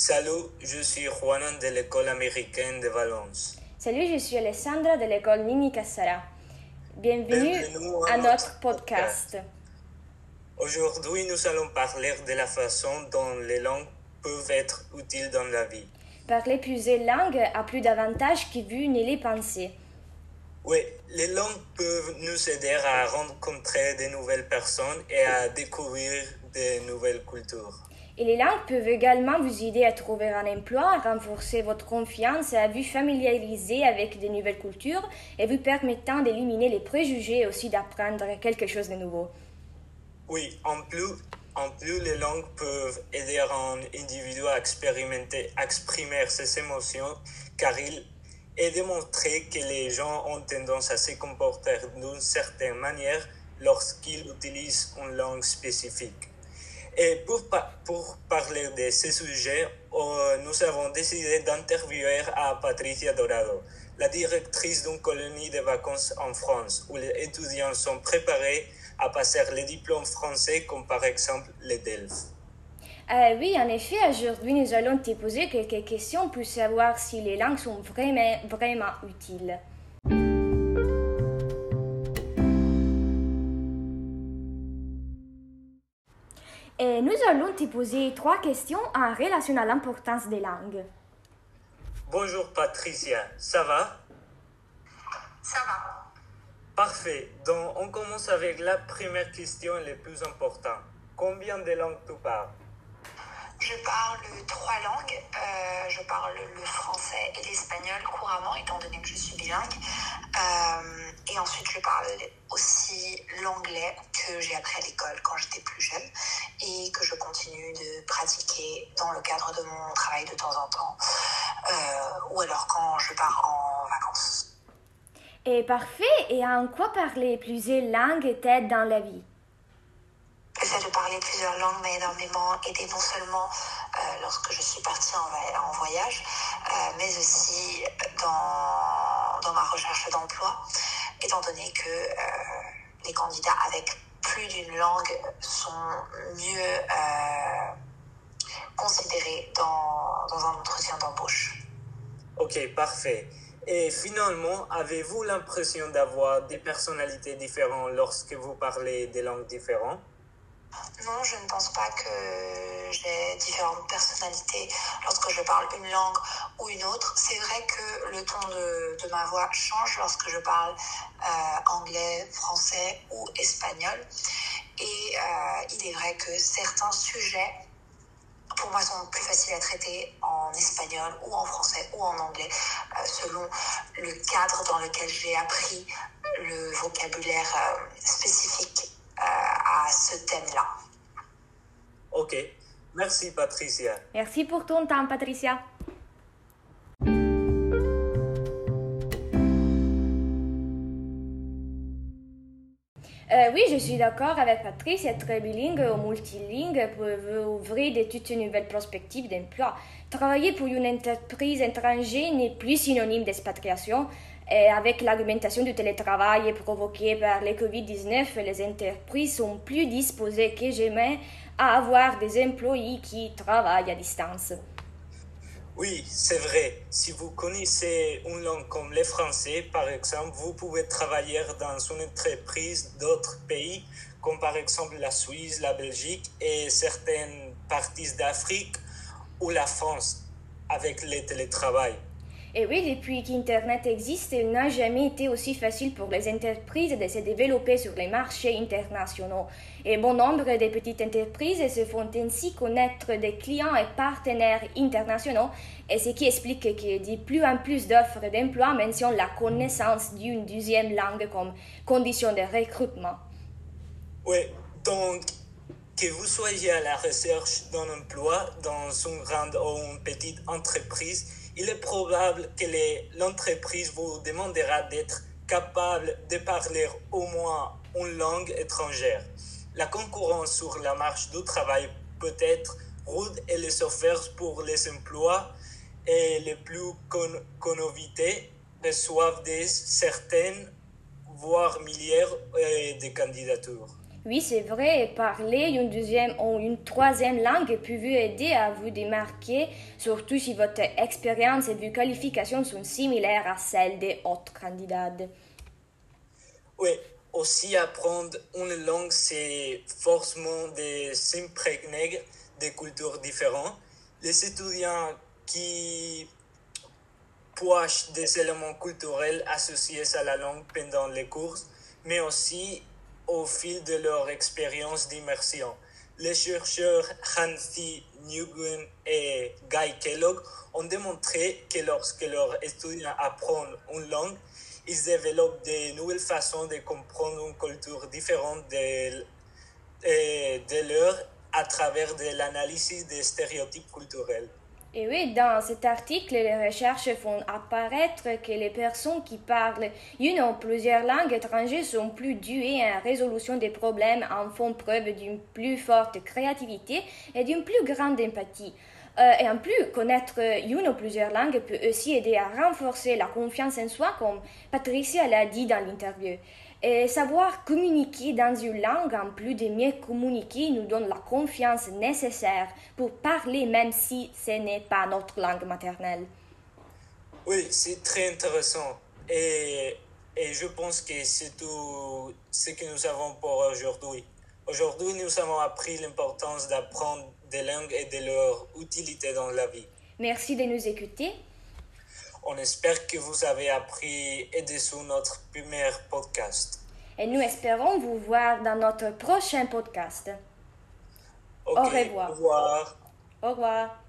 Salut, je suis Juanan de l'école américaine de Valence. Salut, je suis Alessandra de l'école Nini Cassara. Bienvenue, Bienvenue à à notre notre podcast. Aujourd'hui, nous allons parler de la façon dont les langues peuvent être utiles dans la vie. Parler plusieurs langues a plus d'avantages que vous ne les pensez. Oui, les langues peuvent nous aider à rencontrer de nouvelles personnes et à découvrir de nouvelles cultures. Et les langues peuvent également vous aider à trouver un emploi, à renforcer votre confiance, à vous familiariser avec de nouvelles cultures et vous permettant d'éliminer les préjugés et aussi d'apprendre quelque chose de nouveau. Oui, en plus, en plus, les langues peuvent aider un individu à expérimenter, à exprimer ses émotions, car il est démontré que les gens ont tendance à se comporter d'une certaine manière lorsqu'ils utilisent une langue spécifique. Et pour, pour parler de ce sujet, euh, nous avons décidé d'interviewer à Patricia Dorado, la directrice d'une colonie de vacances en France, où les étudiants sont préparés à passer les diplômes français, comme par exemple les DELF. Euh, oui, en effet, aujourd'hui, nous allons te poser quelques questions pour savoir si les langues sont vraiment, vraiment utiles. Et nous allons te poser trois questions en relation à l'importance des langues. Bonjour Patricia, ça va? Ça va. Parfait. Donc on commence avec la première question la plus importante. Combien de langues tu parles? Je parle trois langues. Euh, je parle le français et l'espagnol couramment, étant donné que je suis bilingue. Euh, et ensuite, je parle aussi l'anglais que j'ai appris à l'école quand j'étais plus jeune et que je continue de pratiquer dans le cadre de mon travail de temps en temps. Euh, ou alors quand je pars en vacances. Et parfait, et en quoi parler plusieurs langues t'aide dans la vie? Le fait de parler plusieurs langues m'a énormément aidé non seulement euh, lorsque je suis partie en, voyage, mais aussi dans, dans ma recherche d'emploi, étant donné que euh, les candidats avec plus d'une langue sont mieux euh, considérés dans, dans un entretien d'embauche. Ok, parfait. Et finalement, avez-vous l'impression d'avoir des personnalités différentes lorsque vous parlez des langues différentes? Non, je ne pense pas que j'ai différentes personnalités lorsque je parle une langue ou une autre. C'est vrai que le ton de, ma voix change lorsque je parle euh, anglais, français ou espagnol. Et euh, il est vrai que certains sujets, pour moi, sont plus faciles à traiter en espagnol ou en français ou en anglais, euh, selon le cadre dans lequel j'ai appris le vocabulaire spécifique à ce thème-là. Ok, merci Patricia. Merci pour ton temps, Patricia. Euh, oui, je suis d'accord avec Patrice, être bilingue ou multilingue peut ouvrir de toutes nouvelles perspectives d'emploi. Travailler pour une entreprise étrangère n'est plus synonyme d'expatriation. Et avec l'augmentation du télétravail provoquée par le Covid-19, les entreprises sont plus disposées que jamais à avoir des employés qui travaillent à distance. Oui, c'est vrai. Si vous connaissez une langue comme le français, par exemple, vous pouvez travailler dans une entreprise d'autres pays, comme par exemple la Suisse, la Belgique et certaines parties d'Afrique ou la France, avec le télétravail. Et oui, depuis qu'Internet existe, il n'a jamais été aussi facile pour les entreprises de se développer sur les marchés internationaux. Et bon nombre de petites entreprises se font ainsi connaître des clients et partenaires internationaux, et ce qui explique que de plus en plus d'offres d'emploi mentionnent la connaissance d'une deuxième langue comme condition de recrutement. Oui, donc que vous soyez à la recherche d'un emploi dans une grande ou une petite entreprise, il est probable que l'entreprise vous demandera d'être capable de parler au moins une langue étrangère. La concurrence sur la marche du travail peut être rude et les offres pour les emplois et les plus con- connovités reçoivent des certaines, voire milliers euh, de candidatures. Oui, c'est vrai, parler une deuxième ou une troisième langue peut vous aider à vous démarquer, surtout si votre expérience et vos qualifications sont similaires à celles des autres candidats. Oui, aussi apprendre une langue, c'est forcément de s'imprégner des cultures différentes. Les étudiants qui poissent des éléments culturels associés à la langue pendant les cours, mais aussi au fil de leur expérience d'immersion. Les chercheurs Hansi Nguyen et Guy Kellogg ont démontré que lorsque leurs étudiants apprennent une langue, ils développent de nouvelles façons de comprendre une culture différente de, de leur à travers de l'analyse des stéréotypes culturels. Et oui, dans cet article, les recherches font apparaître que les personnes qui parlent une ou plusieurs langues étrangères sont plus douées en résolution des problèmes, en font preuve d'une plus forte créativité et d'une plus grande empathie. Euh, et en plus, connaître une ou plusieurs langues peut aussi aider à renforcer la confiance en soi, comme Patricia l'a dit dans l'interview. Et savoir communiquer dans une langue, en plus de mieux communiquer, nous donne la confiance nécessaire pour parler même si ce n'est pas notre langue maternelle. Oui, c'est très intéressant. Et, et je pense que c'est tout ce que nous avons pour aujourd'hui. Aujourd'hui, nous avons appris l'importance d'apprendre des langues et de leur utilité dans la vie. Merci de nous écouter. On espère que vous avez appris et dessous notre premier podcast. Et nous espérons vous voir dans notre prochain podcast. au revoir. Au revoir.